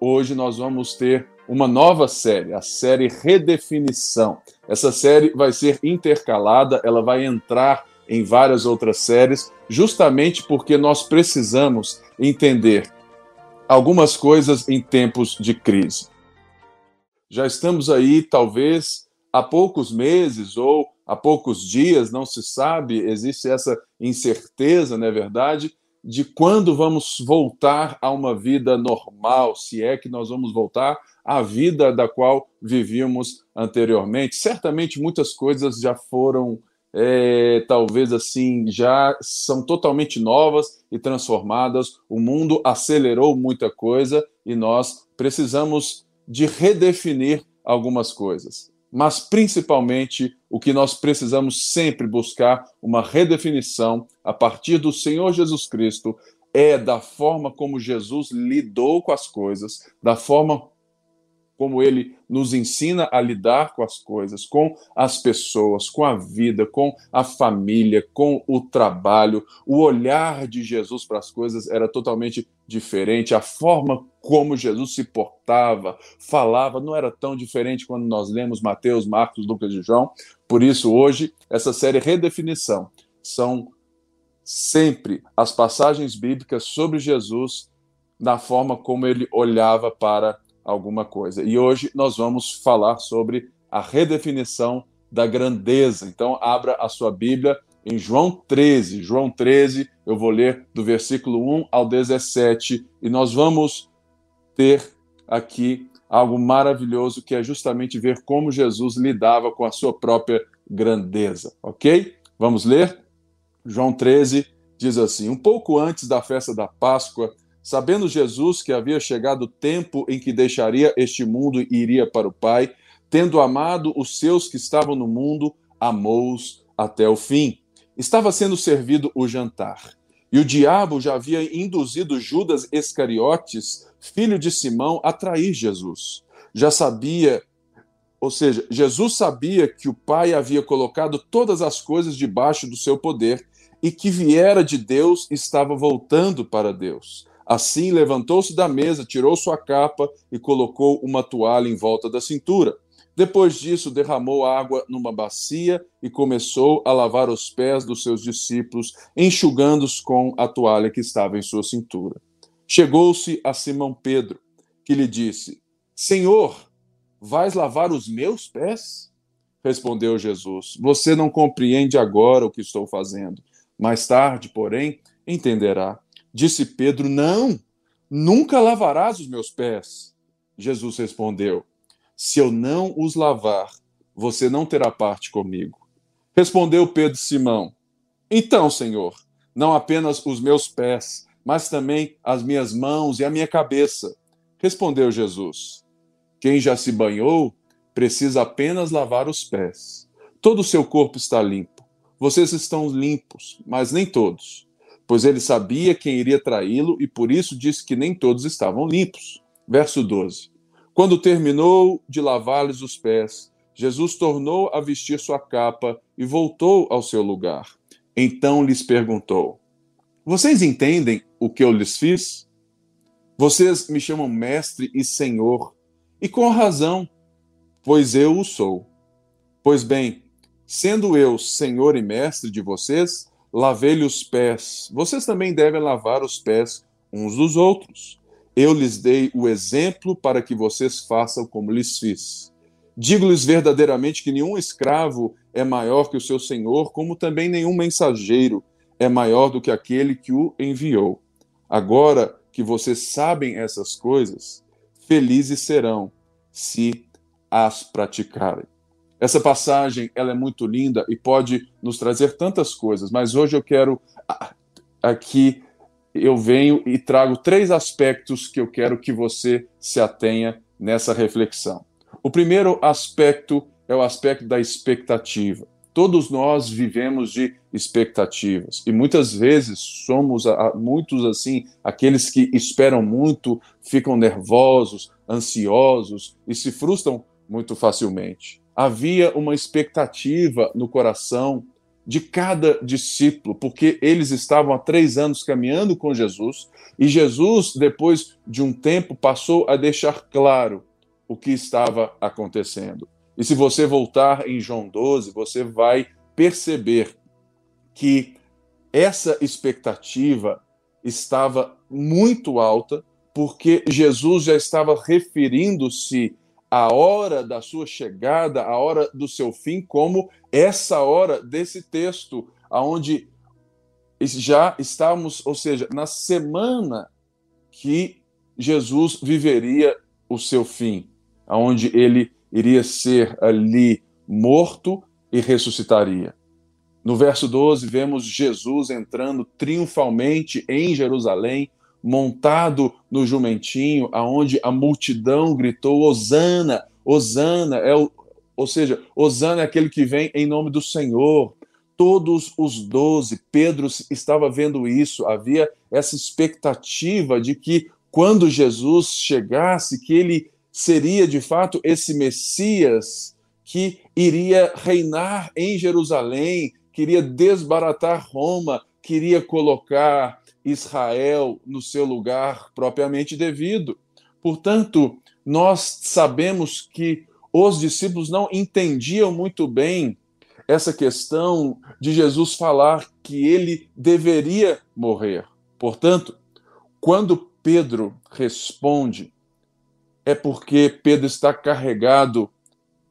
hoje nós vamos ter uma nova série, a série Redefinição. Essa série vai ser intercalada, ela vai entrar em várias outras séries, justamente porque nós precisamos entender algumas coisas em tempos de crise. Já estamos aí, talvez, há poucos meses ou há poucos dias, não se sabe, existe essa incerteza, não é verdade, de quando vamos voltar a uma vida normal, se é que nós vamos voltar à vida da qual vivíamos anteriormente. Certamente muitas coisas já foram, é, talvez assim, já são totalmente novas e transformadas. O mundo acelerou muita coisa e nós precisamos de redefinir algumas coisas. Mas, principalmente, o que nós precisamos sempre buscar uma redefinição a partir do Senhor Jesus Cristo é da forma como Jesus lidou com as coisas, da forma como ele nos ensina a lidar com as coisas, com as pessoas, com a vida, com a família, com o trabalho. O olhar de Jesus para as coisas era totalmente diferente, a forma como Jesus se portava, falava, não era tão diferente quando nós lemos Mateus, Marcos, Lucas e João. Por isso, hoje, essa série Redefinição são sempre as passagens bíblicas sobre Jesus na forma como ele olhava para alguma coisa. E hoje nós vamos falar sobre a redefinição da grandeza. Então, abra a sua Bíblia em João 13. João 13, eu vou ler do versículo 1 ao 17 e nós vamos ter aqui algo maravilhoso que é justamente ver como Jesus lidava com a sua própria grandeza, ok? Vamos ler? João 13 diz assim: Um pouco antes da festa da Páscoa, Sabendo Jesus que havia chegado o tempo em que deixaria este mundo e iria para o Pai, tendo amado os seus que estavam no mundo, amou-os até o fim. Estava sendo servido o jantar. E o diabo já havia induzido Judas Iscariotes, filho de Simão, a trair Jesus. Já sabia, ou seja, Jesus sabia que o Pai havia colocado todas as coisas debaixo do seu poder e que viera de Deus estava voltando para Deus. Assim levantou-se da mesa, tirou sua capa e colocou uma toalha em volta da cintura. Depois disso, derramou água numa bacia e começou a lavar os pés dos seus discípulos, enxugando-os com a toalha que estava em sua cintura. Chegou-se a Simão Pedro, que lhe disse: Senhor, vais lavar os meus pés? Respondeu Jesus: Você não compreende agora o que estou fazendo. Mais tarde, porém, entenderá. Disse Pedro: Não, nunca lavarás os meus pés. Jesus respondeu: Se eu não os lavar, você não terá parte comigo. Respondeu Pedro Simão: Então, Senhor, não apenas os meus pés, mas também as minhas mãos e a minha cabeça. Respondeu Jesus: Quem já se banhou precisa apenas lavar os pés. Todo o seu corpo está limpo. Vocês estão limpos, mas nem todos pois ele sabia quem iria traí-lo e por isso disse que nem todos estavam limpos. Verso 12. Quando terminou de lavar-lhes os pés, Jesus tornou a vestir sua capa e voltou ao seu lugar. Então lhes perguntou: Vocês entendem o que eu lhes fiz? Vocês me chamam mestre e senhor, e com razão, pois eu o sou. Pois bem, sendo eu senhor e mestre de vocês, lavei-lhe os pés. Vocês também devem lavar os pés uns dos outros. Eu lhes dei o exemplo para que vocês façam como lhes fiz. Digo-lhes verdadeiramente que nenhum escravo é maior que o seu senhor, como também nenhum mensageiro é maior do que aquele que o enviou. Agora que vocês sabem essas coisas, felizes serão se as praticarem. Essa passagem ela é muito linda e pode nos trazer tantas coisas, mas hoje eu quero aqui eu venho e trago três aspectos que eu quero que você se atenha nessa reflexão. O primeiro aspecto é o aspecto da expectativa. Todos nós vivemos de expectativas e muitas vezes somos muitos assim, aqueles que esperam muito, ficam nervosos, ansiosos e se frustram muito facilmente havia uma expectativa no coração de cada discípulo, porque eles estavam há três anos caminhando com Jesus e Jesus, depois de um tempo, passou a deixar claro o que estava acontecendo. E se você voltar em João 12, você vai perceber que essa expectativa estava muito alta, porque Jesus já estava referindo-se à hora da sua chegada, à hora do seu fim, como essa hora desse texto, aonde já estamos, ou seja, na semana que Jesus viveria o seu fim, aonde ele iria ser ali morto e ressuscitaria. No verso 12, vemos Jesus entrando triunfalmente em Jerusalém, montado no jumentinho, aonde a multidão gritou: Hosana, Hosana, é o, ou seja, Hosana é aquele que vem em nome do Senhor. Todos os doze, Pedro estava vendo isso, havia essa expectativa de que quando Jesus chegasse, que ele seria de fato esse Messias que iria reinar em Jerusalém, queria desbaratar Roma, queria colocar Israel no seu lugar propriamente devido. Portanto, nós sabemos que os discípulos não entendiam muito bem essa questão de Jesus falar que ele deveria morrer. Portanto, quando Pedro responde, é porque Pedro está carregado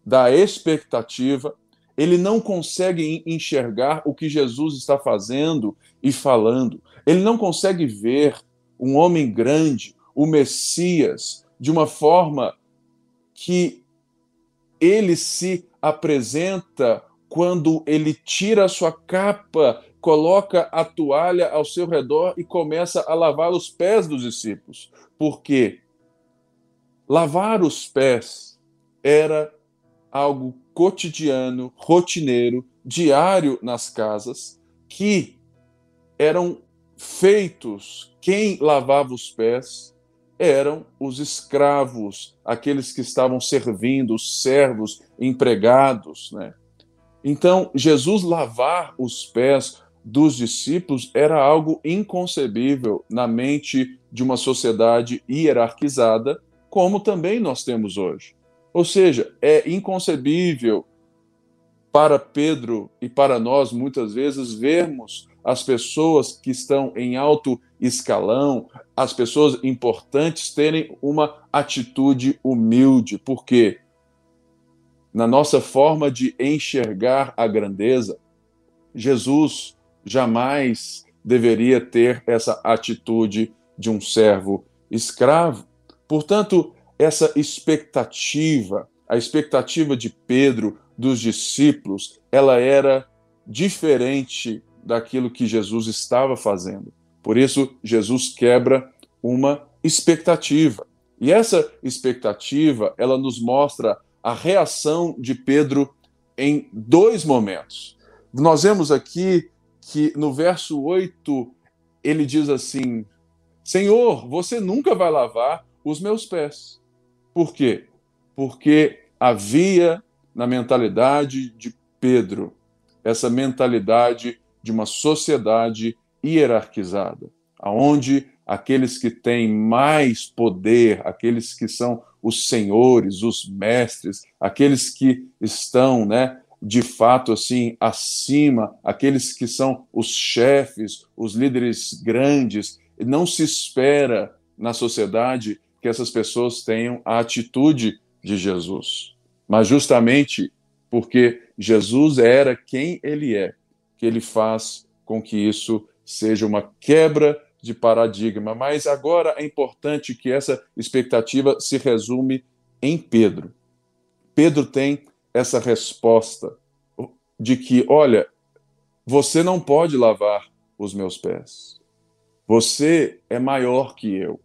da expectativa ele não consegue enxergar o que Jesus está fazendo e falando. Ele não consegue ver um homem grande, o Messias, de uma forma que ele se apresenta quando ele tira a sua capa, coloca a toalha ao seu redor e começa a lavar os pés dos discípulos. Porque lavar os pés era algo cotidiano, rotineiro, diário nas casas, que eram feitos, quem lavava os pés eram os escravos, aqueles que estavam servindo, os servos, empregados, né? Então, Jesus lavar os pés dos discípulos era algo inconcebível na mente de uma sociedade hierarquizada, como também nós temos hoje. Ou seja, é inconcebível para Pedro e para nós, muitas vezes, vermos as pessoas que estão em alto escalão, as pessoas importantes, terem uma atitude humilde, porque na nossa forma de enxergar a grandeza, Jesus jamais deveria ter essa atitude de um servo escravo. Portanto, essa expectativa, a expectativa de Pedro, dos discípulos, ela era diferente daquilo que Jesus estava fazendo. Por isso, Jesus quebra uma expectativa. E essa expectativa, ela nos mostra a reação de Pedro em dois momentos. Nós vemos aqui que no verso 8 ele diz assim: Senhor, você nunca vai lavar os meus pés. Por quê? Porque havia na mentalidade de Pedro essa mentalidade de uma sociedade hierarquizada, aonde aqueles que têm mais poder, aqueles que são os senhores, os mestres, aqueles que estão, né, de fato assim acima, aqueles que são os chefes, os líderes grandes, não se espera na sociedade que essas pessoas tenham a atitude de Jesus. Mas justamente porque Jesus era quem ele é, que ele faz com que isso seja uma quebra de paradigma. Mas agora é importante que essa expectativa se resume em Pedro. Pedro tem essa resposta de que, olha, você não pode lavar os meus pés. Você é maior que eu.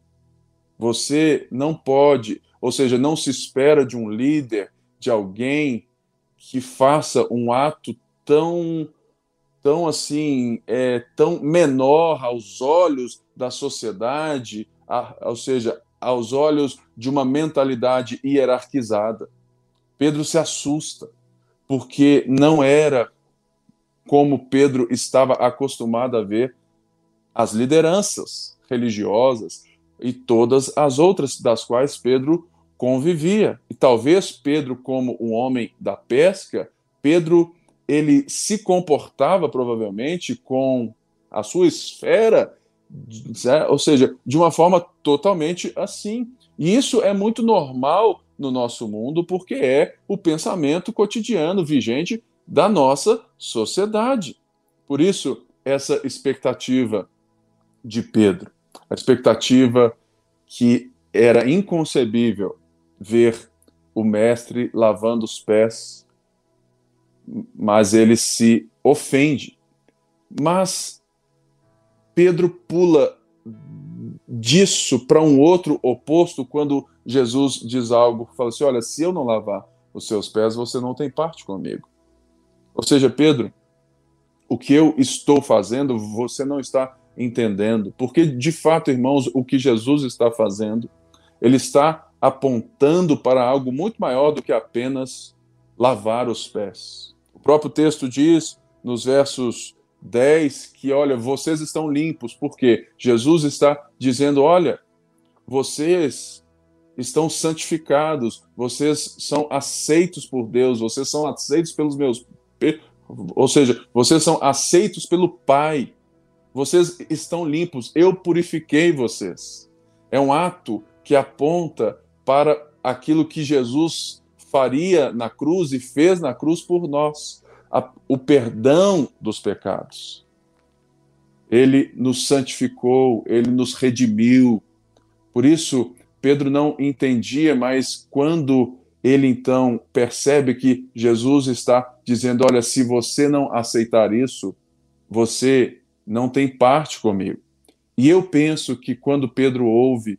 Você não pode, ou seja, não se espera de um líder, de alguém que faça um ato tão tão assim, é, tão menor aos olhos da sociedade, a, ou seja, aos olhos de uma mentalidade hierarquizada. Pedro se assusta, porque não era como Pedro estava acostumado a ver as lideranças religiosas e todas as outras das quais Pedro convivia. E talvez Pedro, como um homem da pesca, Pedro ele se comportava provavelmente com a sua esfera, ou seja, de uma forma totalmente assim. E isso é muito normal no nosso mundo, porque é o pensamento cotidiano vigente da nossa sociedade. Por isso, essa expectativa de Pedro, a expectativa que era inconcebível ver o mestre lavando os pés, mas ele se ofende. Mas Pedro pula disso para um outro oposto quando Jesus diz algo, fala assim: Olha, se eu não lavar os seus pés, você não tem parte comigo. Ou seja, Pedro, o que eu estou fazendo, você não está entendendo. Porque, de fato, irmãos, o que Jesus está fazendo, ele está apontando para algo muito maior do que apenas lavar os pés. O próprio texto diz, nos versos 10, que, olha, vocês estão limpos, porque Jesus está dizendo: olha, vocês estão santificados, vocês são aceitos por Deus, vocês são aceitos pelos meus. Ou seja, vocês são aceitos pelo Pai. Vocês estão limpos, eu purifiquei vocês. É um ato que aponta para aquilo que Jesus faria na cruz e fez na cruz por nós o perdão dos pecados. Ele nos santificou, ele nos redimiu. Por isso, Pedro não entendia, mas quando ele então percebe que Jesus está dizendo: Olha, se você não aceitar isso, você não tem parte comigo. E eu penso que quando Pedro ouve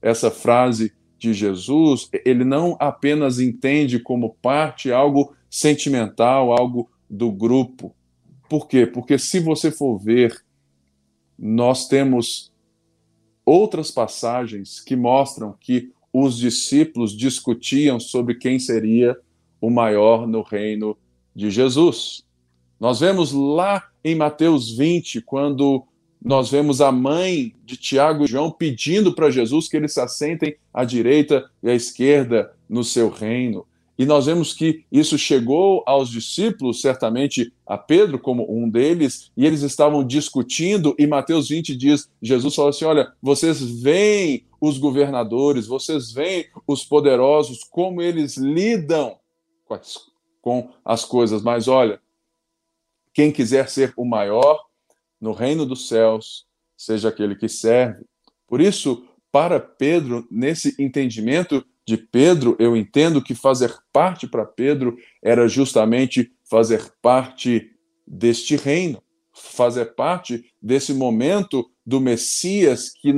essa frase de Jesus, ele não apenas entende como parte algo sentimental, algo do grupo. Por quê? Porque se você for ver, nós temos outras passagens que mostram que os discípulos discutiam sobre quem seria o maior no reino de Jesus. Nós vemos lá em Mateus 20, quando nós vemos a mãe de Tiago e João pedindo para Jesus que eles se assentem à direita e à esquerda no seu reino. E nós vemos que isso chegou aos discípulos, certamente a Pedro como um deles, e eles estavam discutindo, e Mateus 20 diz, Jesus falou assim, olha, vocês veem os governadores, vocês veem os poderosos, como eles lidam com as, com as coisas, mas olha, quem quiser ser o maior no reino dos céus, seja aquele que serve. Por isso, para Pedro, nesse entendimento de Pedro, eu entendo que fazer parte para Pedro era justamente fazer parte deste reino, fazer parte desse momento do Messias que,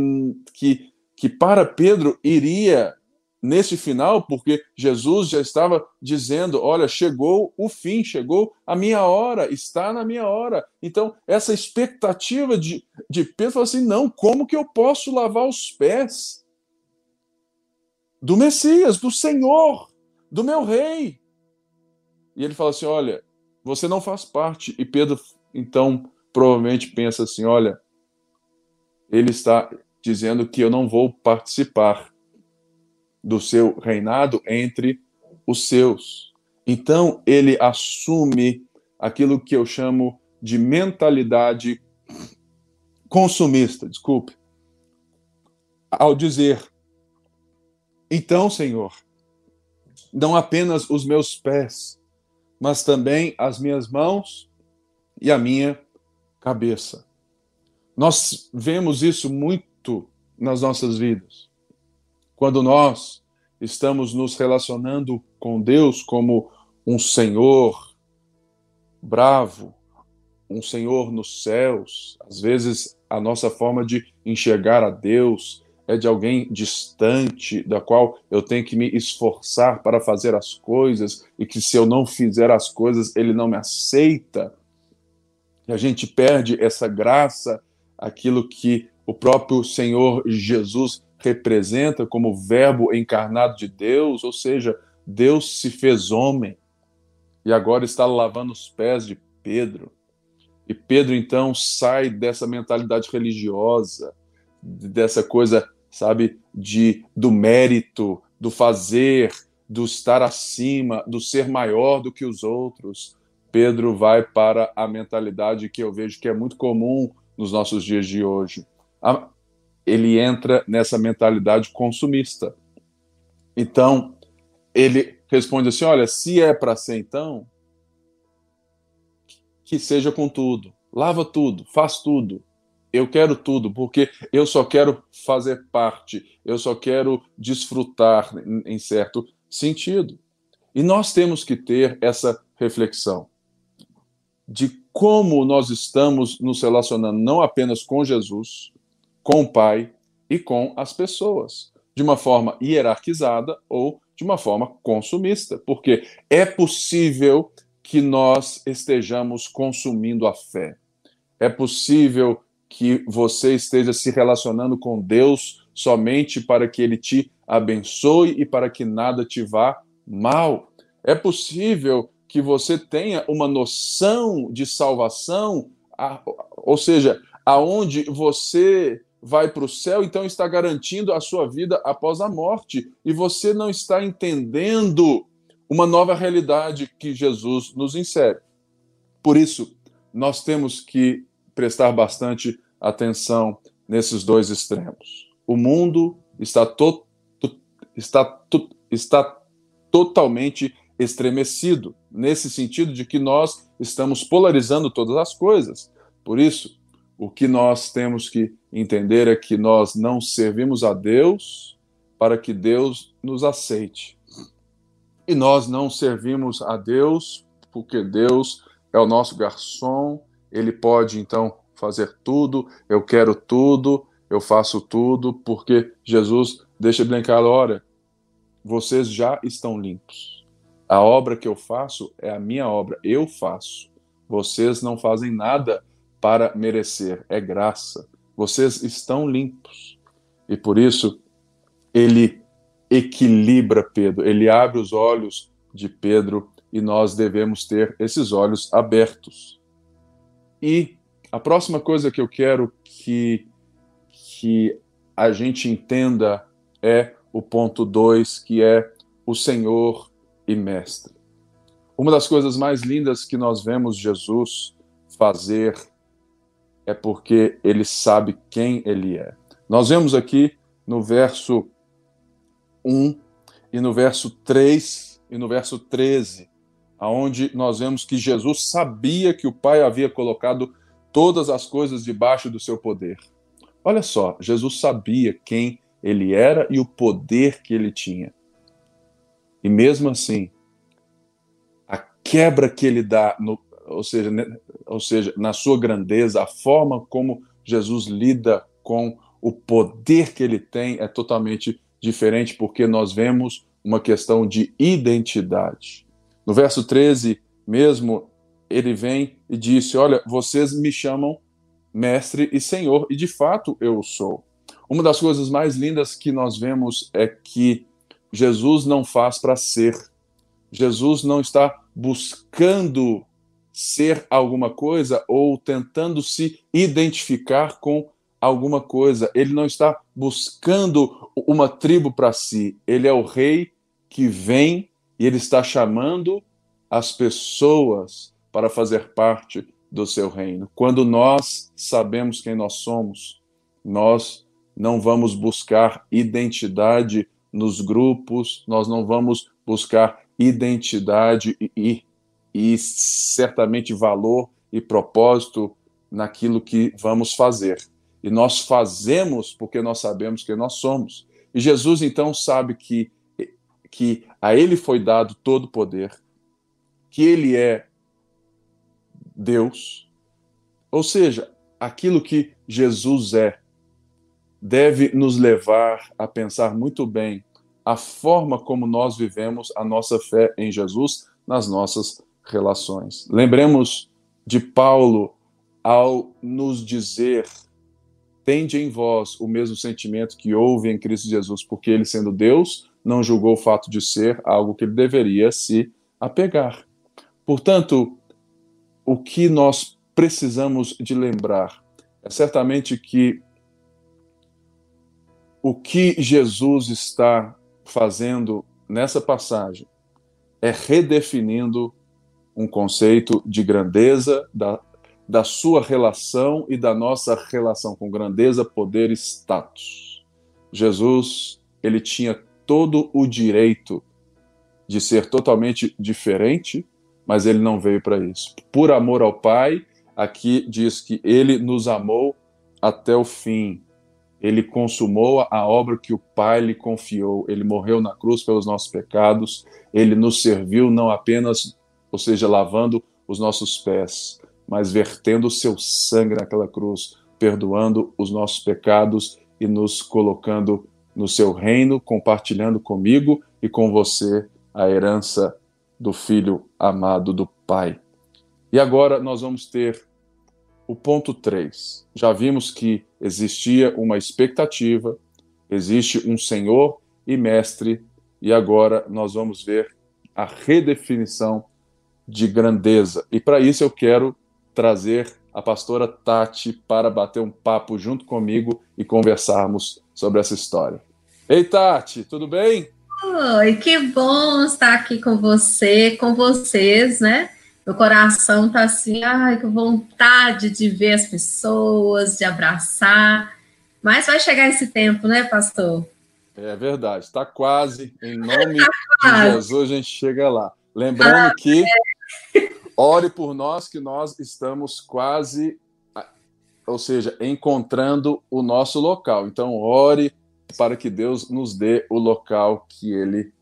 que, que para Pedro iria nesse final, porque Jesus já estava dizendo: Olha, chegou o fim, chegou a minha hora, está na minha hora. Então, essa expectativa de, de Pedro falou assim: Não, como que eu posso lavar os pés do Messias, do Senhor, do meu rei? E ele fala assim: Olha, você não faz parte. E Pedro, então, provavelmente pensa assim: Olha, ele está dizendo que eu não vou participar do seu reinado entre os seus. Então, ele assume aquilo que eu chamo de mentalidade consumista, desculpe, ao dizer: Então, Senhor, não apenas os meus pés, mas também as minhas mãos e a minha cabeça. Nós vemos isso muito nas nossas vidas quando nós estamos nos relacionando com Deus como um Senhor bravo, um Senhor nos céus, às vezes a nossa forma de enxergar a Deus é de alguém distante, da qual eu tenho que me esforçar para fazer as coisas e que se eu não fizer as coisas, ele não me aceita. E a gente perde essa graça, aquilo que o próprio Senhor Jesus representa como verbo encarnado de Deus, ou seja, Deus se fez homem e agora está lavando os pés de Pedro. E Pedro então sai dessa mentalidade religiosa, dessa coisa, sabe, de do mérito, do fazer, do estar acima, do ser maior do que os outros. Pedro vai para a mentalidade que eu vejo que é muito comum nos nossos dias de hoje. Ele entra nessa mentalidade consumista. Então, ele responde assim: olha, se é para ser então, que seja com tudo. Lava tudo, faz tudo. Eu quero tudo, porque eu só quero fazer parte, eu só quero desfrutar em certo sentido. E nós temos que ter essa reflexão de como nós estamos nos relacionando não apenas com Jesus, com o Pai e com as pessoas, de uma forma hierarquizada ou de uma forma consumista, porque é possível que nós estejamos consumindo a fé. É possível que você esteja se relacionando com Deus somente para que ele te abençoe e para que nada te vá mal. É possível que você tenha uma noção de salvação, ou seja, aonde você vai para o céu, então está garantindo a sua vida após a morte. E você não está entendendo uma nova realidade que Jesus nos insere. Por isso, nós temos que prestar bastante atenção nesses dois extremos. O mundo está, to, está, to, está totalmente estremecido, nesse sentido de que nós estamos polarizando todas as coisas. Por isso, o que nós temos que entender é que nós não servimos a Deus para que Deus nos aceite. E nós não servimos a Deus porque Deus é o nosso garçom, ele pode então fazer tudo, eu quero tudo, eu faço tudo, porque Jesus deixa bem claro: olha, vocês já estão limpos. A obra que eu faço é a minha obra, eu faço. Vocês não fazem nada para merecer, é graça. Vocês estão limpos. E por isso, ele equilibra Pedro, ele abre os olhos de Pedro e nós devemos ter esses olhos abertos. E a próxima coisa que eu quero que, que a gente entenda é o ponto 2, que é o Senhor e Mestre. Uma das coisas mais lindas que nós vemos Jesus fazer é porque ele sabe quem ele é. Nós vemos aqui no verso 1 e no verso 3 e no verso 13, aonde nós vemos que Jesus sabia que o Pai havia colocado todas as coisas debaixo do seu poder. Olha só, Jesus sabia quem ele era e o poder que ele tinha. E mesmo assim, a quebra que ele dá no, ou seja, né, ou seja, na sua grandeza, a forma como Jesus lida com o poder que ele tem é totalmente diferente, porque nós vemos uma questão de identidade. No verso 13, mesmo, ele vem e disse: Olha, vocês me chamam mestre e senhor, e de fato eu sou. Uma das coisas mais lindas que nós vemos é que Jesus não faz para ser. Jesus não está buscando ser alguma coisa ou tentando se identificar com alguma coisa. Ele não está buscando uma tribo para si. Ele é o rei que vem e ele está chamando as pessoas para fazer parte do seu reino. Quando nós sabemos quem nós somos, nós não vamos buscar identidade nos grupos, nós não vamos buscar identidade e, e certamente valor e propósito naquilo que vamos fazer. E nós fazemos porque nós sabemos quem nós somos. E Jesus então sabe que, que a ele foi dado todo o poder, que ele é Deus. Ou seja, aquilo que Jesus é deve nos levar a pensar muito bem a forma como nós vivemos a nossa fé em Jesus nas nossas relações. Lembremos de Paulo ao nos dizer: tende em vós o mesmo sentimento que houve em Cristo Jesus, porque ele, sendo Deus, não julgou o fato de ser algo que ele deveria se apegar. Portanto, o que nós precisamos de lembrar é certamente que o que Jesus está fazendo nessa passagem é redefinindo um conceito de grandeza, da, da sua relação e da nossa relação com grandeza, poder e status. Jesus, ele tinha todo o direito de ser totalmente diferente, mas ele não veio para isso. Por amor ao Pai, aqui diz que ele nos amou até o fim. Ele consumou a obra que o Pai lhe confiou. Ele morreu na cruz pelos nossos pecados. Ele nos serviu não apenas, ou seja, lavando os nossos pés, mas vertendo o seu sangue naquela cruz, perdoando os nossos pecados e nos colocando no seu reino, compartilhando comigo e com você a herança do Filho amado do Pai. E agora nós vamos ter o ponto 3. Já vimos que existia uma expectativa, existe um Senhor e Mestre, e agora nós vamos ver a redefinição de grandeza. E para isso eu quero trazer a pastora Tati para bater um papo junto comigo e conversarmos sobre essa história. Ei, Tati, tudo bem? Oi, que bom estar aqui com você, com vocês, né? Meu coração tá assim, ai, que vontade de ver as pessoas, de abraçar. Mas vai chegar esse tempo, né, pastor? É verdade, está quase. Em nome tá de Jesus, a gente chega lá. Lembrando ah, que é. Ore por nós, que nós estamos quase, ou seja, encontrando o nosso local. Então, ore para que Deus nos dê o local que Ele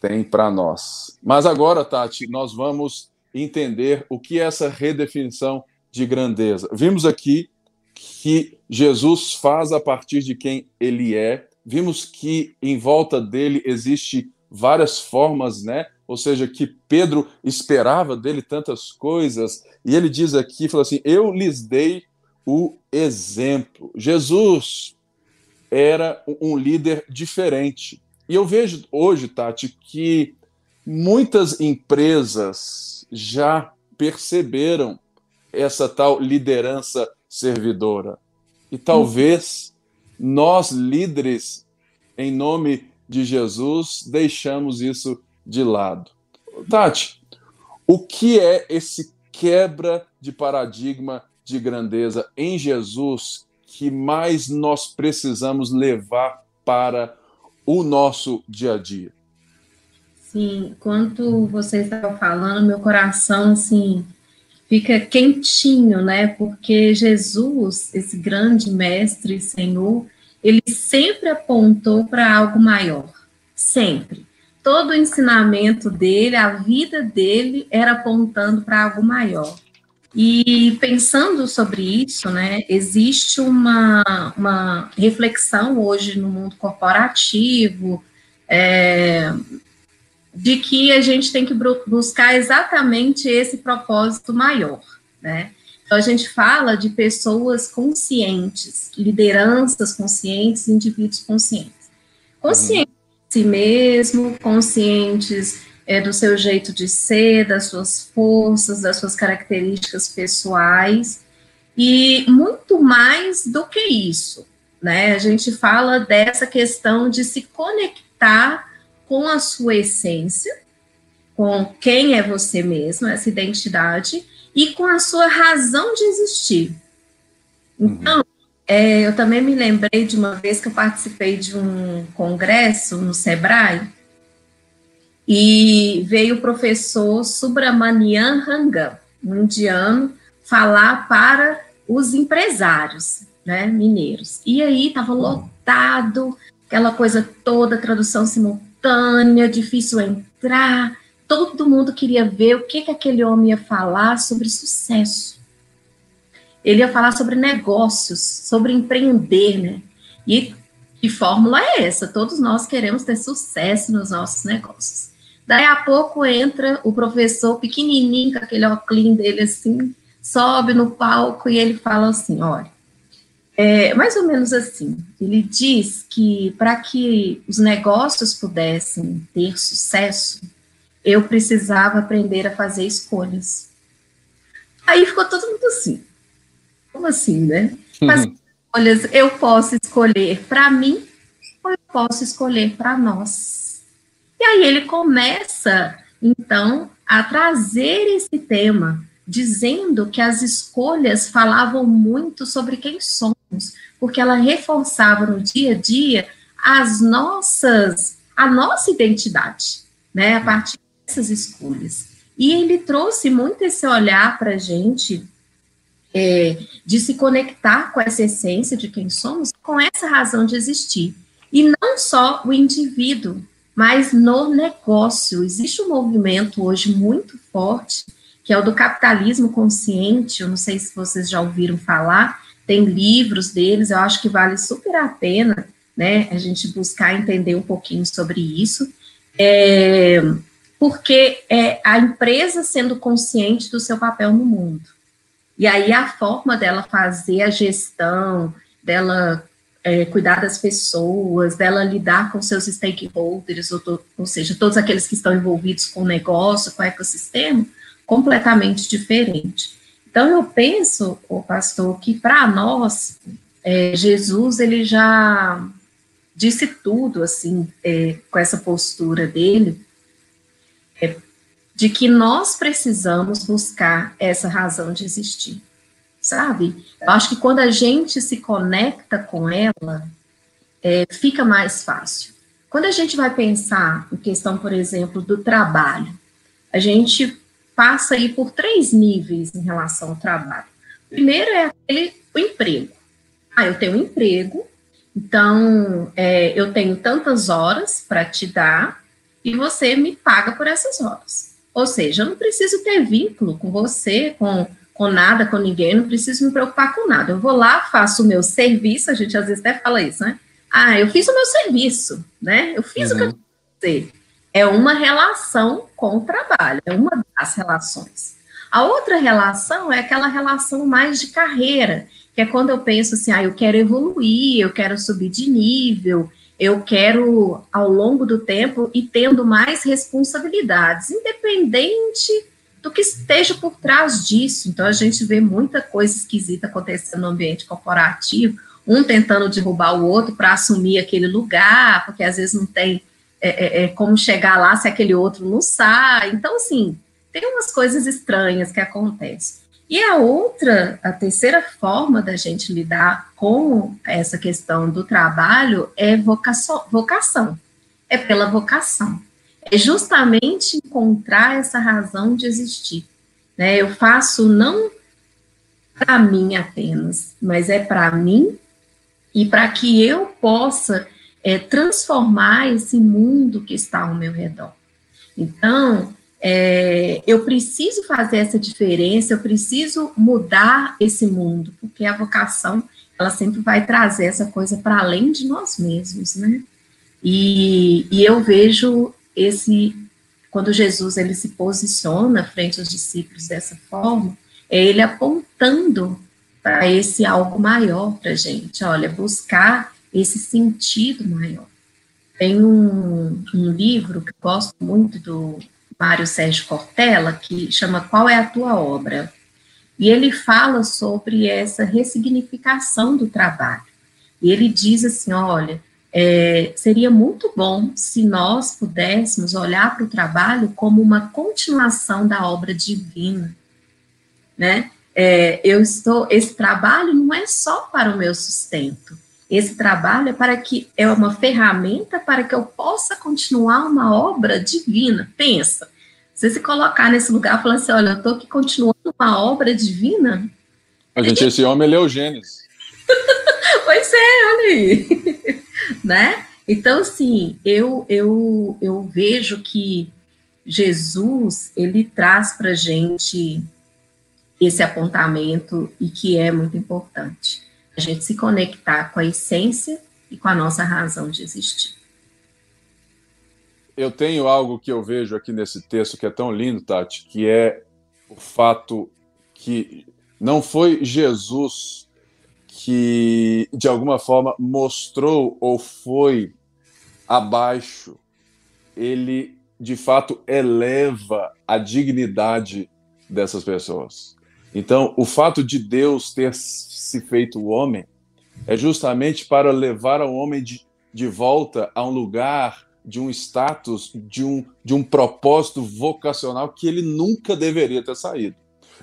tem para nós. Mas agora, Tati, nós vamos entender o que é essa redefinição de grandeza. Vimos aqui que Jesus faz a partir de quem ele é. Vimos que em volta dele existe várias formas, né? Ou seja, que Pedro esperava dele tantas coisas, e ele diz aqui, fala assim: "Eu lhes dei o exemplo". Jesus era um líder diferente. E eu vejo hoje, Tati, que muitas empresas já perceberam essa tal liderança servidora. E talvez nós, líderes, em nome de Jesus, deixamos isso de lado. Tati, o que é esse quebra de paradigma de grandeza em Jesus que mais nós precisamos levar para o nosso dia a dia? Sim, enquanto você estava falando, meu coração assim fica quentinho, né? Porque Jesus, esse grande mestre, Senhor, ele sempre apontou para algo maior, sempre. Todo o ensinamento dele, a vida dele era apontando para algo maior. E pensando sobre isso, né, existe uma, uma reflexão hoje no mundo corporativo é, de que a gente tem que buscar exatamente esse propósito maior, né? Então a gente fala de pessoas conscientes, lideranças conscientes, indivíduos conscientes. De si mesmo, conscientes é, do seu jeito de ser, das suas forças, das suas características pessoais, e muito mais do que isso, né? A gente fala dessa questão de se conectar com a sua essência, com quem é você mesmo, essa identidade, e com a sua razão de existir. Então, uhum. É, eu também me lembrei de uma vez que eu participei de um congresso no Sebrae, e veio o professor Subramanian Rangam, um indiano, falar para os empresários né, mineiros. E aí estava lotado, aquela coisa toda, tradução simultânea, difícil entrar. Todo mundo queria ver o que, que aquele homem ia falar sobre sucesso. Ele ia falar sobre negócios, sobre empreender, né? E que fórmula é essa? Todos nós queremos ter sucesso nos nossos negócios. Daí a pouco entra o professor pequenininho, com aquele óculos dele assim, sobe no palco e ele fala assim: olha, é mais ou menos assim. Ele diz que para que os negócios pudessem ter sucesso, eu precisava aprender a fazer escolhas. Aí ficou todo mundo assim. Como assim, né? Mas olhas, eu posso escolher para mim ou eu posso escolher para nós. E aí ele começa, então, a trazer esse tema, dizendo que as escolhas falavam muito sobre quem somos, porque ela reforçava no dia a dia as nossas, a nossa identidade, né, a partir dessas escolhas. E ele trouxe muito esse olhar para a gente é, de se conectar com essa essência de quem somos, com essa razão de existir. E não só o indivíduo, mas no negócio. Existe um movimento hoje muito forte, que é o do capitalismo consciente. Eu não sei se vocês já ouviram falar, tem livros deles, eu acho que vale super a pena né, a gente buscar entender um pouquinho sobre isso. É, porque é a empresa sendo consciente do seu papel no mundo. E aí a forma dela fazer a gestão, dela é, cuidar das pessoas, dela lidar com seus stakeholders, ou, ou seja, todos aqueles que estão envolvidos com o negócio, com o ecossistema, completamente diferente. Então eu penso, o pastor, que para nós é, Jesus ele já disse tudo assim é, com essa postura dele de que nós precisamos buscar essa razão de existir, sabe? Eu acho que quando a gente se conecta com ela, é, fica mais fácil. Quando a gente vai pensar em questão, por exemplo, do trabalho, a gente passa aí por três níveis em relação ao trabalho. Primeiro é aquele, o emprego. Ah, eu tenho um emprego, então é, eu tenho tantas horas para te dar, e você me paga por essas horas. Ou seja, eu não preciso ter vínculo com você, com, com nada, com ninguém, não preciso me preocupar com nada. Eu vou lá, faço o meu serviço, a gente às vezes até fala isso, né? Ah, eu fiz o meu serviço, né? Eu fiz uhum. o que eu tinha que fazer. É uma relação com o trabalho, é uma das relações. A outra relação é aquela relação mais de carreira, que é quando eu penso assim, ah, eu quero evoluir, eu quero subir de nível, eu quero, ao longo do tempo, ir tendo mais responsabilidades, independente do que esteja por trás disso. Então, a gente vê muita coisa esquisita acontecendo no ambiente corporativo, um tentando derrubar o outro para assumir aquele lugar, porque às vezes não tem é, é, é, como chegar lá se aquele outro não sai. Então, assim, tem umas coisas estranhas que acontecem. E a outra, a terceira forma da gente lidar com essa questão do trabalho é vocação, vocação. É pela vocação. É justamente encontrar essa razão de existir. Né? Eu faço não para mim apenas, mas é para mim e para que eu possa é, transformar esse mundo que está ao meu redor. Então, é, eu preciso fazer essa diferença, eu preciso mudar esse mundo, porque a vocação, ela sempre vai trazer essa coisa para além de nós mesmos, né? E, e eu vejo esse, quando Jesus ele se posiciona frente aos discípulos dessa forma, é ele apontando para esse algo maior para gente, olha, buscar esse sentido maior. Tem um, um livro que eu gosto muito do Mário Sérgio Cortella, que chama Qual é a Tua Obra? E ele fala sobre essa ressignificação do trabalho. E ele diz assim: olha, é, seria muito bom se nós pudéssemos olhar para o trabalho como uma continuação da obra divina, né? É, eu estou, esse trabalho não é só para o meu sustento, esse trabalho é para que é uma ferramenta para que eu possa continuar uma obra divina. Pensa, você se colocar nesse lugar e falar assim, olha, eu estou aqui continuando uma obra divina. A gente, esse homem leu Gênesis. pois é, olha aí. né? Então, assim, eu, eu, eu vejo que Jesus, ele traz para gente esse apontamento e que é muito importante a gente se conectar com a essência e com a nossa razão de existir. Eu tenho algo que eu vejo aqui nesse texto que é tão lindo, Tati, que é o fato que não foi Jesus que, de alguma forma, mostrou ou foi abaixo. Ele, de fato, eleva a dignidade dessas pessoas. Então, o fato de Deus ter se feito o homem é justamente para levar o homem de, de volta a um lugar, de um status, de um, de um propósito vocacional que ele nunca deveria ter saído.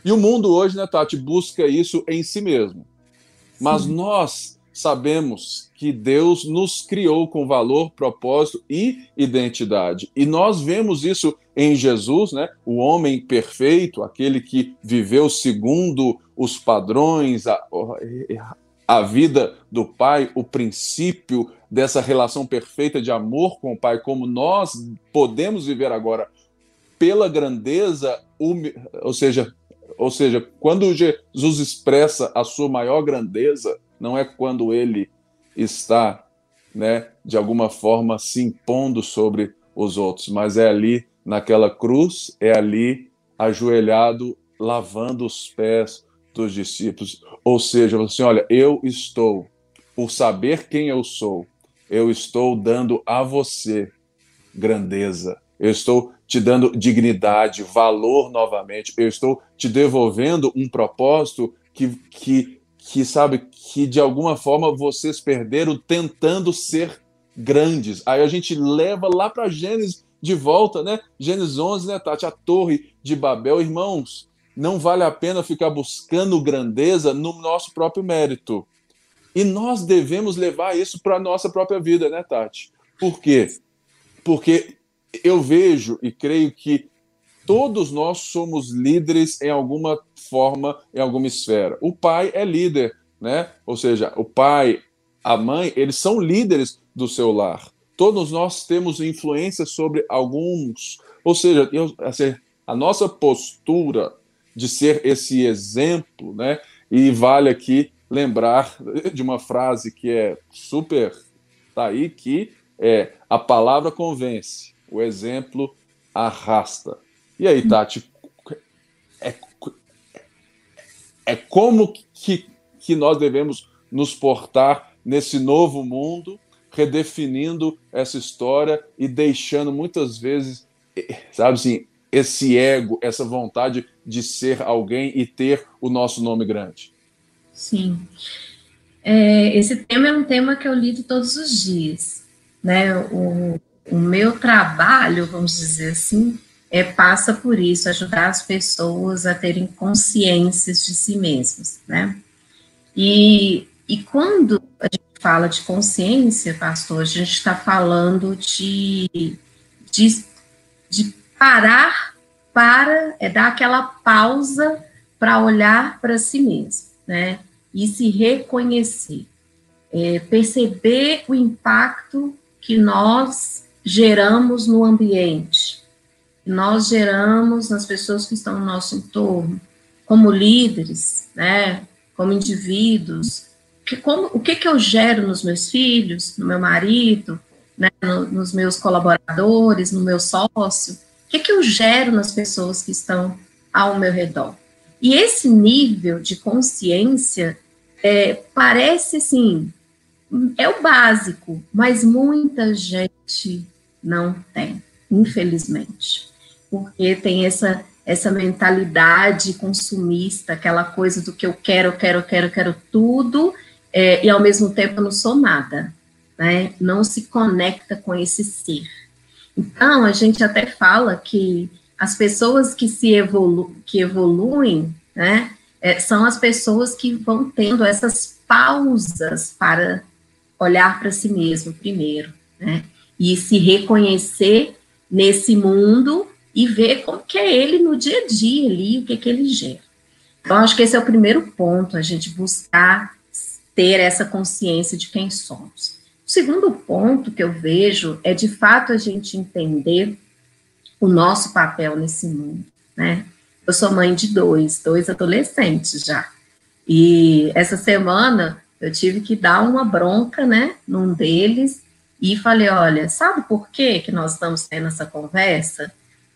E o mundo hoje, né, Tati, busca isso em si mesmo. Mas Sim. nós sabemos que Deus nos criou com valor, propósito e identidade. E nós vemos isso em Jesus, né? O homem perfeito, aquele que viveu segundo os padrões, a, a vida do Pai, o princípio dessa relação perfeita de amor com o Pai, como nós podemos viver agora pela grandeza, ou seja, ou seja, quando Jesus expressa a sua maior grandeza, não é quando ele está, né, de alguma forma se impondo sobre os outros, mas é ali naquela cruz, é ali ajoelhado lavando os pés dos discípulos. Ou seja, assim, olha, eu estou por saber quem eu sou, eu estou dando a você grandeza. Eu estou te dando dignidade, valor novamente. Eu estou te devolvendo um propósito que, que que sabe que de alguma forma vocês perderam tentando ser grandes. Aí a gente leva lá para Gênesis de volta, né? Gênesis 11, né, Tati? A Torre de Babel. Irmãos, não vale a pena ficar buscando grandeza no nosso próprio mérito. E nós devemos levar isso para a nossa própria vida, né, Tati? Por quê? Porque eu vejo e creio que todos nós somos líderes em alguma forma, em alguma esfera. O pai é líder, né? Ou seja, o pai, a mãe, eles são líderes do seu lar. Todos nós temos influência sobre alguns. Ou seja, eu, assim, a nossa postura de ser esse exemplo, né? E vale aqui lembrar de uma frase que é super tá aí que é a palavra convence, o exemplo arrasta. E aí, Tati, é, é como que, que nós devemos nos portar nesse novo mundo, redefinindo essa história e deixando muitas vezes, sabe assim, esse ego, essa vontade de ser alguém e ter o nosso nome grande. Sim. É, esse tema é um tema que eu lido todos os dias, né? O, o meu trabalho, vamos dizer assim, é, passa por isso, ajudar as pessoas a terem consciências de si mesmas, né? E, e quando a gente fala de consciência, pastor, a gente está falando de, de, de parar para, é dar aquela pausa para olhar para si mesmo, né? E se reconhecer, é, perceber o impacto que nós geramos no ambiente, nós geramos nas pessoas que estão no nosso entorno, como líderes, né, como indivíduos, que, como, o que, que eu gero nos meus filhos, no meu marido, né, no, nos meus colaboradores, no meu sócio, o que, que eu gero nas pessoas que estão ao meu redor. E esse nível de consciência é, parece assim, é o básico, mas muita gente não tem, infelizmente porque tem essa essa mentalidade consumista, aquela coisa do que eu quero, quero, quero, quero tudo, é, e ao mesmo tempo eu não sou nada, né? Não se conecta com esse ser. Então, a gente até fala que as pessoas que se evolu que evoluem, né, é, são as pessoas que vão tendo essas pausas para olhar para si mesmo primeiro, né? E se reconhecer nesse mundo e ver como que é ele no dia a dia ali, o que, que ele gera. Então, acho que esse é o primeiro ponto, a gente buscar ter essa consciência de quem somos. O segundo ponto que eu vejo é, de fato, a gente entender o nosso papel nesse mundo, né? Eu sou mãe de dois, dois adolescentes já. E essa semana eu tive que dar uma bronca, né, num deles, e falei, olha, sabe por que que nós estamos tendo essa conversa?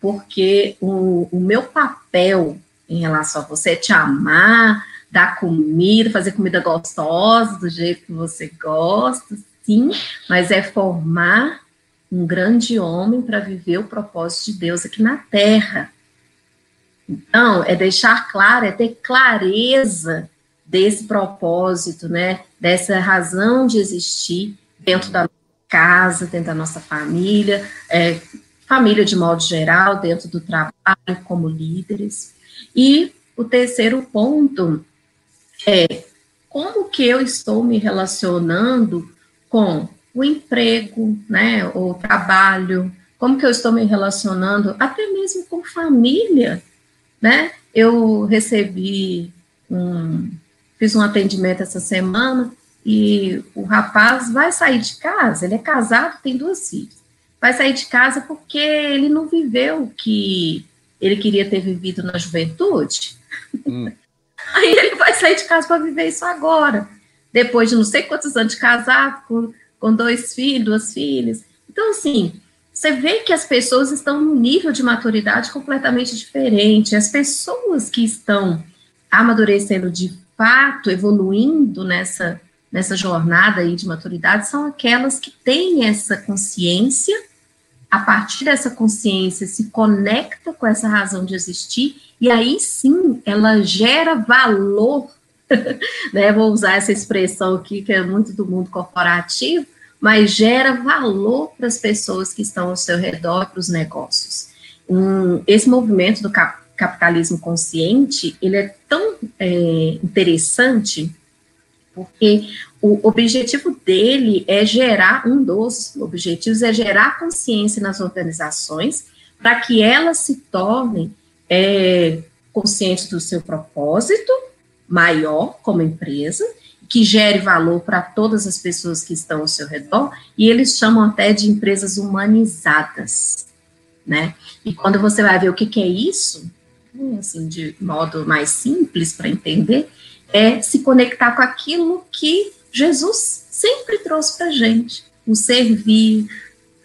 Porque o, o meu papel em relação a você é te amar, dar comida, fazer comida gostosa, do jeito que você gosta, sim, mas é formar um grande homem para viver o propósito de Deus aqui na terra. Então, é deixar claro, é ter clareza desse propósito, né? Dessa razão de existir dentro da casa, dentro da nossa família, é, família de modo geral, dentro do trabalho, como líderes. E o terceiro ponto é como que eu estou me relacionando com o emprego, né, o trabalho, como que eu estou me relacionando até mesmo com família, né? Eu recebi um, fiz um atendimento essa semana e o rapaz vai sair de casa, ele é casado, tem duas filhas, vai sair de casa porque ele não viveu o que ele queria ter vivido na juventude. Hum. Aí ele vai sair de casa para viver isso agora, depois de não sei quantos anos de casado, com, com dois filhos, duas filhas. Então, assim, você vê que as pessoas estão num nível de maturidade completamente diferente. As pessoas que estão amadurecendo de fato, evoluindo nessa nessa jornada aí de maturidade são aquelas que têm essa consciência, a partir dessa consciência se conecta com essa razão de existir, e aí sim ela gera valor, né? Vou usar essa expressão aqui, que é muito do mundo corporativo, mas gera valor para as pessoas que estão ao seu redor, para os negócios. Um, esse movimento do capitalismo consciente, ele é tão é, interessante porque o objetivo dele é gerar, um dos objetivos é gerar consciência nas organizações para que elas se tornem é, conscientes do seu propósito maior como empresa, que gere valor para todas as pessoas que estão ao seu redor, e eles chamam até de empresas humanizadas, né? E quando você vai ver o que, que é isso, assim, de modo mais simples para entender, é se conectar com aquilo que Jesus sempre trouxe para gente, o servir,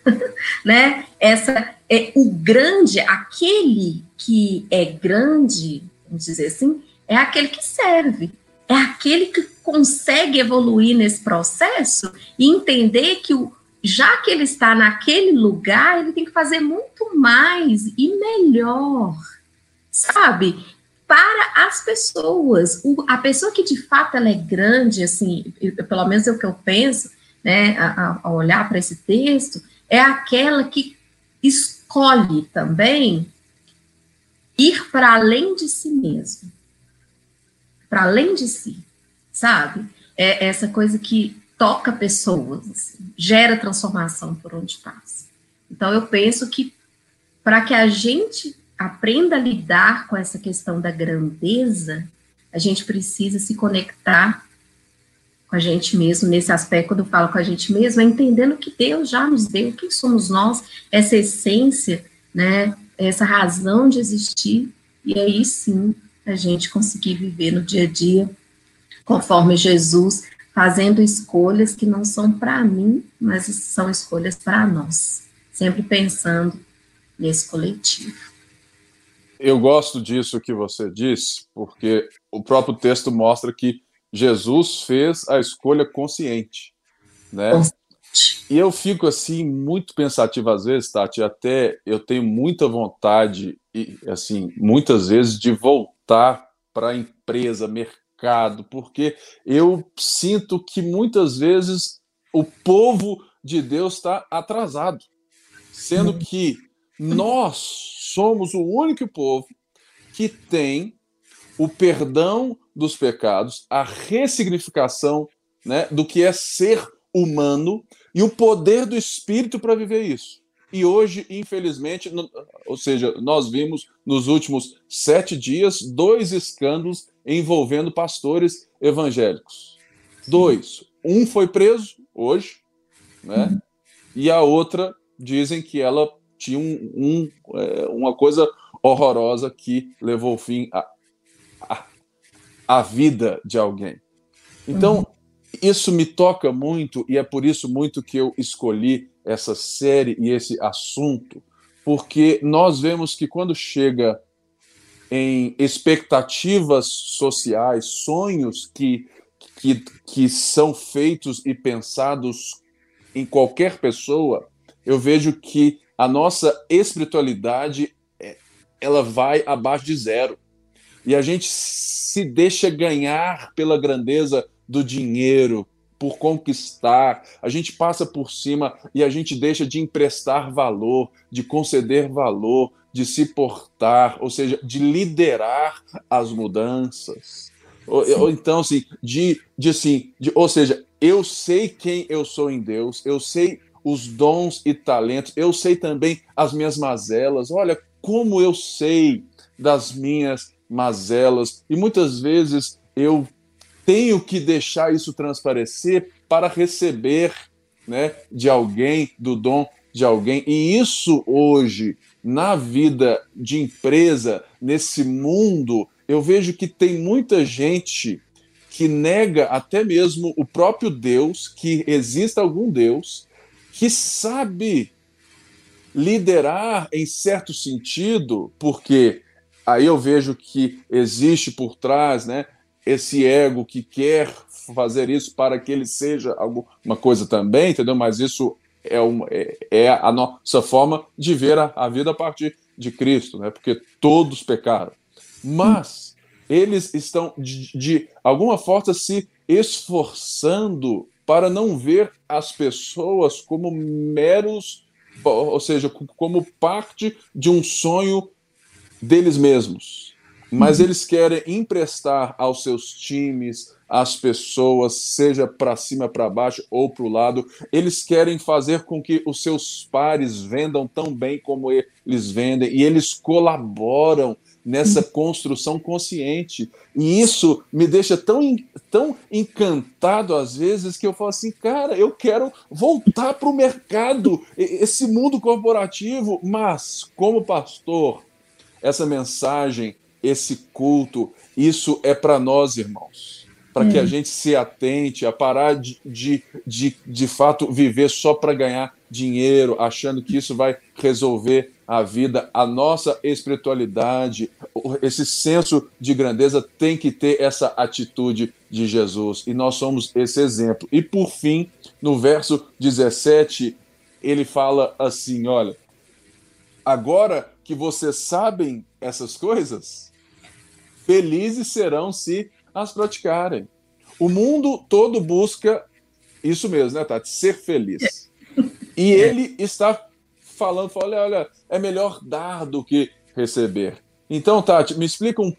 né? Essa é o grande, aquele que é grande, vamos dizer assim, é aquele que serve, é aquele que consegue evoluir nesse processo e entender que o, já que ele está naquele lugar, ele tem que fazer muito mais e melhor, sabe? Para as pessoas. O, a pessoa que de fato ela é grande, assim, pelo menos é o que eu penso, né, a, a olhar para esse texto, é aquela que escolhe também ir para além de si mesmo, para além de si, sabe? É essa coisa que toca pessoas, assim, gera transformação por onde passa. Então, eu penso que para que a gente aprenda a lidar com essa questão da grandeza, a gente precisa se conectar com a gente mesmo, nesse aspecto, quando eu falo com a gente mesmo, é entendendo que Deus já nos deu, quem somos nós, essa essência, né, essa razão de existir, e aí sim a gente conseguir viver no dia a dia, conforme Jesus, fazendo escolhas que não são para mim, mas são escolhas para nós, sempre pensando nesse coletivo. Eu gosto disso que você disse, porque o próprio texto mostra que Jesus fez a escolha consciente, né? E eu fico assim muito pensativo às vezes, Tati, até eu tenho muita vontade e assim, muitas vezes de voltar para a empresa, mercado, porque eu sinto que muitas vezes o povo de Deus está atrasado, sendo que nós somos o único povo que tem o perdão dos pecados, a ressignificação né, do que é ser humano e o poder do Espírito para viver isso. E hoje, infelizmente, no, ou seja, nós vimos nos últimos sete dias dois escândalos envolvendo pastores evangélicos. Dois. Um foi preso hoje, né? Uhum. E a outra dizem que ela tinha um, um, é, uma coisa horrorosa que levou fim à a, a, a, vida de alguém. Então, uhum. isso me toca muito e é por isso muito que eu escolhi essa série e esse assunto, porque nós vemos que quando chega em expectativas sociais, sonhos que, que, que são feitos e pensados em qualquer pessoa, eu vejo que a nossa espiritualidade é, ela vai abaixo de zero. E a gente se deixa ganhar pela grandeza do dinheiro, por conquistar, a gente passa por cima e a gente deixa de emprestar valor, de conceder valor, de se portar, ou seja, de liderar as mudanças. Ou, ou, então, assim, de, de assim, de, ou seja, eu sei quem eu sou em Deus, eu sei os dons e talentos, eu sei também as minhas mazelas. Olha como eu sei das minhas mazelas. E muitas vezes eu tenho que deixar isso transparecer para receber né, de alguém, do dom de alguém. E isso hoje, na vida de empresa, nesse mundo, eu vejo que tem muita gente que nega até mesmo o próprio Deus, que exista algum Deus, que sabe liderar em certo sentido, porque aí eu vejo que existe por trás, né, esse ego que quer fazer isso para que ele seja alguma coisa também, entendeu? Mas isso é, uma, é, é a nossa forma de ver a, a, vida a partir de Cristo, né? Porque todos pecaram. Mas eles estão, de, de alguma forma, se esforçando para não ver as pessoas como meros, ou seja, como parte de um sonho deles mesmos mas uhum. eles querem emprestar aos seus times, às pessoas, seja para cima, para baixo ou para o lado. Eles querem fazer com que os seus pares vendam tão bem como eles vendem e eles colaboram nessa construção consciente. E isso me deixa tão, tão encantado às vezes que eu falo assim, cara, eu quero voltar para o mercado, esse mundo corporativo, mas como pastor, essa mensagem esse culto, isso é para nós, irmãos. Para que a hum. gente se atente a parar de, de, de, de fato, viver só para ganhar dinheiro, achando que isso vai resolver a vida. A nossa espiritualidade, esse senso de grandeza tem que ter essa atitude de Jesus. E nós somos esse exemplo. E por fim, no verso 17, ele fala assim: olha, agora que vocês sabem essas coisas, felizes serão se as praticarem. O mundo todo busca isso mesmo, né, Tati? Ser feliz. E é. ele está falando, olha, olha, é melhor dar do que receber. Então, Tati, me explica um,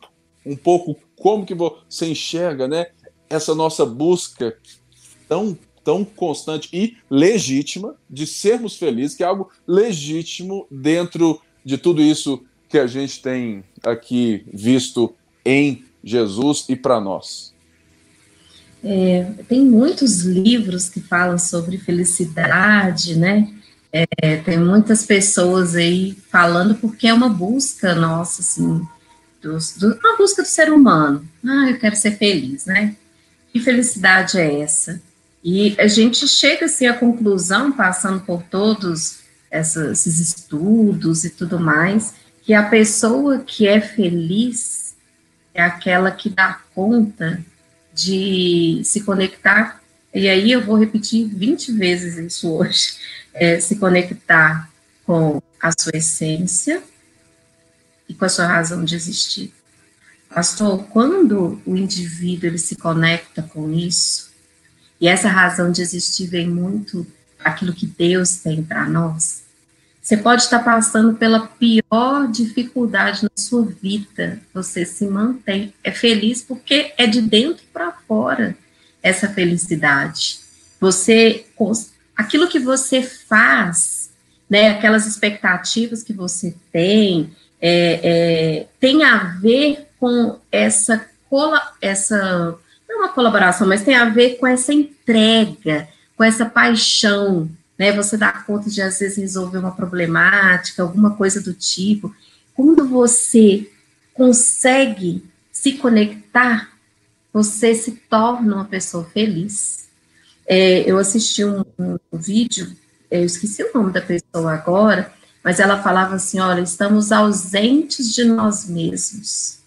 um pouco como que você enxerga, né, essa nossa busca tão tão constante e legítima de sermos felizes, que é algo legítimo dentro de tudo isso que a gente tem aqui visto em Jesus e para nós? É, tem muitos livros que falam sobre felicidade, né? É, tem muitas pessoas aí falando porque é uma busca nossa, assim, dos, do, uma busca do ser humano. Ah, eu quero ser feliz, né? Que felicidade é essa? E a gente chega assim à conclusão, passando por todos esses estudos e tudo mais, que a pessoa que é feliz é aquela que dá conta de se conectar, e aí eu vou repetir 20 vezes isso hoje, é, se conectar com a sua essência e com a sua razão de existir. Pastor, quando o indivíduo ele se conecta com isso, e essa razão de existir vem muito aquilo que Deus tem para nós, você pode estar passando pela pior dificuldade na sua vida. Você se mantém, é feliz porque é de dentro para fora essa felicidade. Você, aquilo que você faz, né, aquelas expectativas que você tem, é, é, tem a ver com essa, essa, não é uma colaboração, mas tem a ver com essa entrega, com essa paixão, né? Você dá conta de às vezes resolver uma problemática, alguma coisa do tipo. Quando você consegue se conectar, você se torna uma pessoa feliz. É, eu assisti um, um, vídeo, eu esqueci o nome da pessoa agora, mas ela falava assim: olha, estamos ausentes de nós mesmos.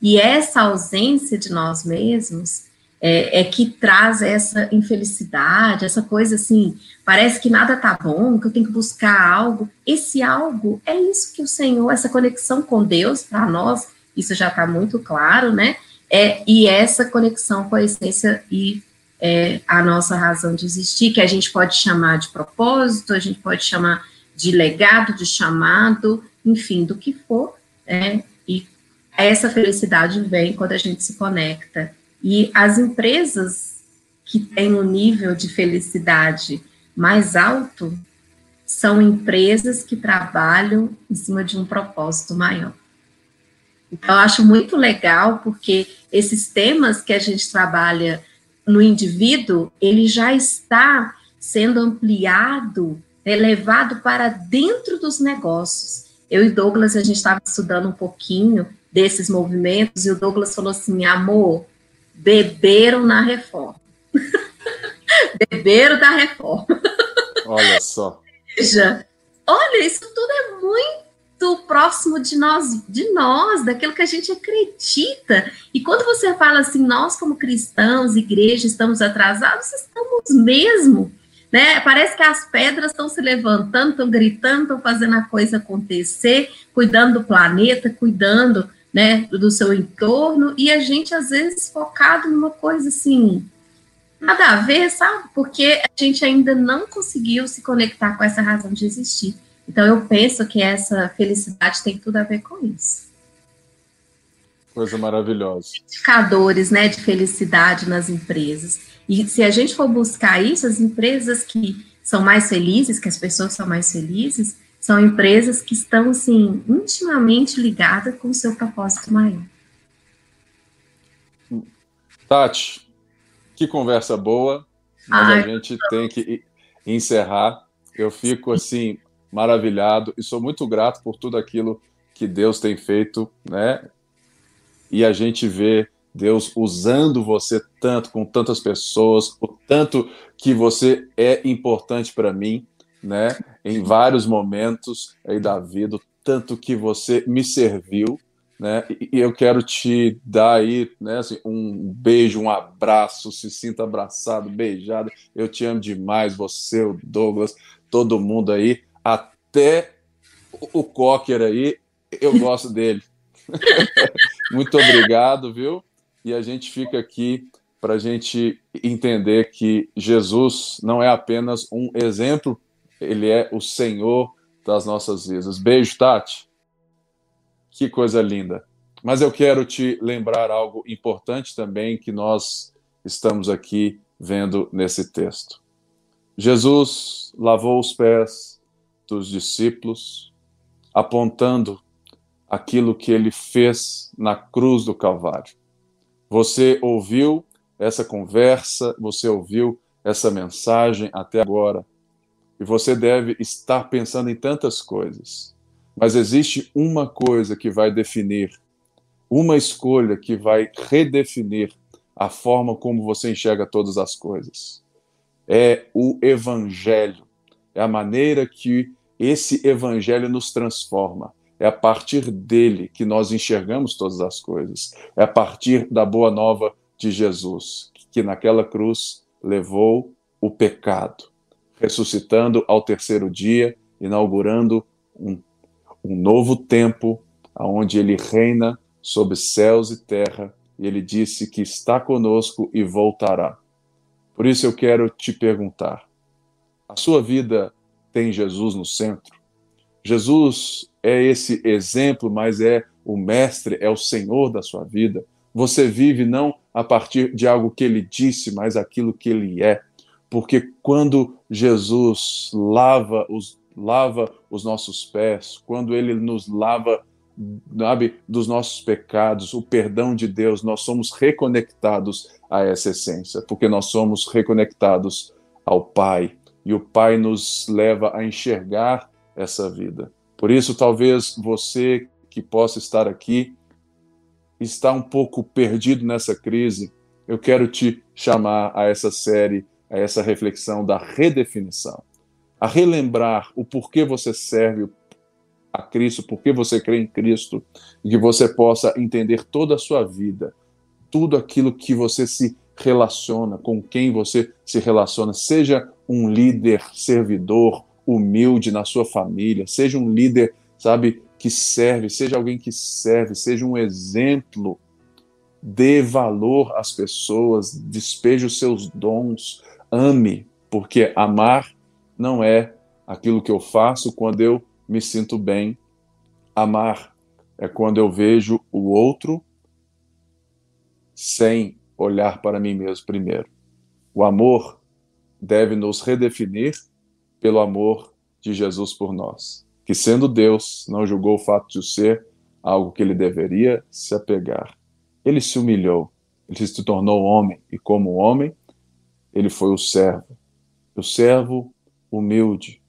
E essa ausência de nós mesmos é, é, que traz essa infelicidade, essa coisa assim, parece que nada tá bom, que eu tenho que buscar algo. Esse algo é isso que o Senhor, essa conexão com Deus, para nós, isso já está muito claro, né? É, e essa conexão com a essência e é, a nossa razão de existir, que a gente pode chamar de propósito, a gente pode chamar de legado, de chamado, enfim, do que for, é, e essa felicidade vem quando a gente se conecta e as empresas que têm um nível de felicidade mais alto são empresas que trabalham em cima de um propósito maior. Então, eu acho muito legal, porque esses temas que a gente trabalha no indivíduo, ele já está sendo ampliado, elevado para dentro dos negócios. Eu e Douglas, a gente estava estudando um pouquinho desses movimentos, e o Douglas falou assim, amor, beberam na reforma. beberam da reforma. Olha só. Veja, olha, isso tudo é muito próximo de nós, de nós, daquilo que a gente acredita. E quando você fala assim, nós como cristãos, igreja, estamos atrasados, estamos mesmo. Né? Parece que as pedras estão se levantando, estão gritando, estão fazendo a coisa acontecer, cuidando do planeta, cuidando né, do seu entorno, e a gente, às vezes, focado numa coisa assim, nada a ver, sabe? Porque a gente ainda não conseguiu se conectar com essa razão de existir. Então, eu penso que essa felicidade tem tudo a ver com isso. Coisa maravilhosa. Indicadores, né, de felicidade nas empresas. E se a gente for buscar isso, as empresas que são mais felizes, que as pessoas são mais felizes, são empresas que estão, assim, intimamente ligadas com o seu propósito maior. Tati, que conversa boa, mas Ai, a gente tem que encerrar. Eu fico, assim, maravilhado e sou muito grato por tudo aquilo que Deus tem feito, né? E a gente vê Deus usando você tanto, com tantas pessoas, o tanto que você é importante para mim né, em vários momentos aí da vida, tanto que você me serviu, né, e eu quero te dar aí, né, assim, um beijo, um abraço, se sinta abraçado, beijado, eu te amo demais, você, o Douglas, todo mundo aí, até o Cocker aí, eu gosto dele. Muito obrigado, viu? E a gente fica aqui para a gente entender que Jesus não é apenas um exemplo ele é o Senhor das nossas vidas. Beijo, Tati. Que coisa linda. Mas eu quero te lembrar algo importante também que nós estamos aqui vendo nesse texto. Jesus lavou os pés dos discípulos, apontando aquilo que ele fez na cruz do Calvário. Você ouviu essa conversa, você ouviu essa mensagem até agora e você deve estar pensando em tantas coisas. Mas existe uma coisa que vai definir, uma escolha que vai redefinir a forma como você enxerga todas as coisas. É o Evangelho. É a maneira que esse Evangelho nos transforma. É a partir dele que nós enxergamos todas as coisas. É a partir da boa nova de Jesus, que naquela cruz levou o pecado ressuscitando ao terceiro dia, inaugurando um, um novo tempo, onde ele reina sobre céus e terra, e ele disse que está conosco e voltará. Por isso eu quero te perguntar: a sua vida tem Jesus no centro? Jesus é esse exemplo, mas é o mestre, é o Senhor da sua vida. Você vive não a partir de algo que ele disse, mas aquilo que ele é porque quando Jesus lava os, lava os nossos pés, quando ele nos lava sabe, dos nossos pecados, o perdão de Deus, nós somos reconectados a essa essência, porque nós somos reconectados ao Pai, e o Pai nos leva a enxergar essa vida. Por isso, talvez você que possa estar aqui está um pouco perdido nessa crise, eu quero te chamar a essa série a essa reflexão da redefinição, a relembrar o porquê você serve a Cristo, porquê você crê em Cristo, e que você possa entender toda a sua vida, tudo aquilo que você se relaciona, com quem você se relaciona. Seja um líder servidor, humilde na sua família, seja um líder, sabe, que serve, seja alguém que serve, seja um exemplo. Dê valor às pessoas, despeje os seus dons, ame, porque amar não é aquilo que eu faço quando eu me sinto bem. Amar é quando eu vejo o outro sem olhar para mim mesmo primeiro. O amor deve nos redefinir pelo amor de Jesus por nós, que sendo Deus, não julgou o fato de ser algo que ele deveria se apegar. Ele se humilhou, ele se tornou homem, e como homem, ele foi o servo. O servo humilde,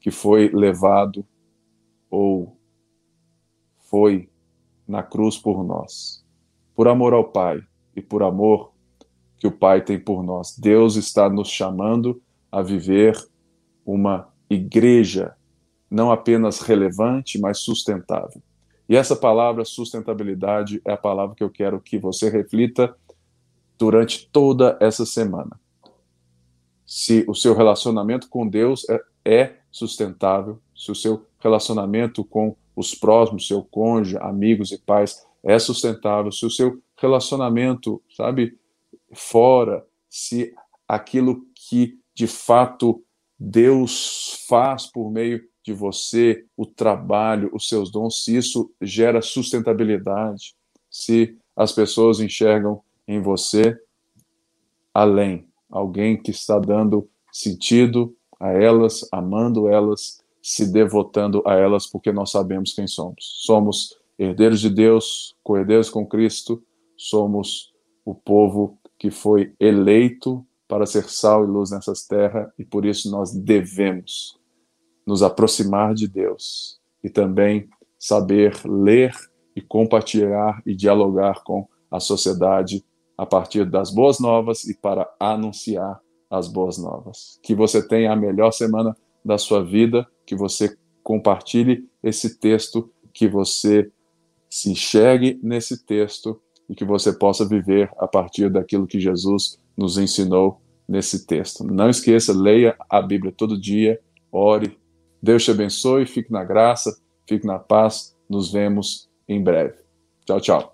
que foi levado ou foi na cruz por nós. Por amor ao Pai e por amor que o Pai tem por nós. Deus está nos chamando a viver uma igreja não apenas relevante, mas sustentável. E essa palavra sustentabilidade é a palavra que eu quero que você reflita durante toda essa semana. Se o seu relacionamento com Deus é, é sustentável, se o seu relacionamento com os próximos, seu cônjuge, amigos e pais é sustentável, se o seu relacionamento, sabe, fora, se aquilo que de fato Deus faz por meio de você, o trabalho, os seus dons, se isso gera sustentabilidade, se as pessoas enxergam em você além, alguém que está dando sentido a elas, amando elas, se devotando a elas, porque nós sabemos quem somos. Somos herdeiros de Deus, co-herdeiros com Cristo, somos o povo que foi eleito para ser sal e luz nessas terras e por isso nós devemos nos aproximar de Deus e também saber ler e compartilhar e dialogar com a sociedade a partir das boas novas e para anunciar as boas novas. Que você tenha a melhor semana da sua vida, que você compartilhe esse texto, que você se enxergue nesse texto e que você possa viver a partir daquilo que Jesus nos ensinou nesse texto. Não esqueça, leia a Bíblia todo dia, ore. Deus te abençoe, fique na graça, fique na paz. Nos vemos em breve. Tchau, tchau.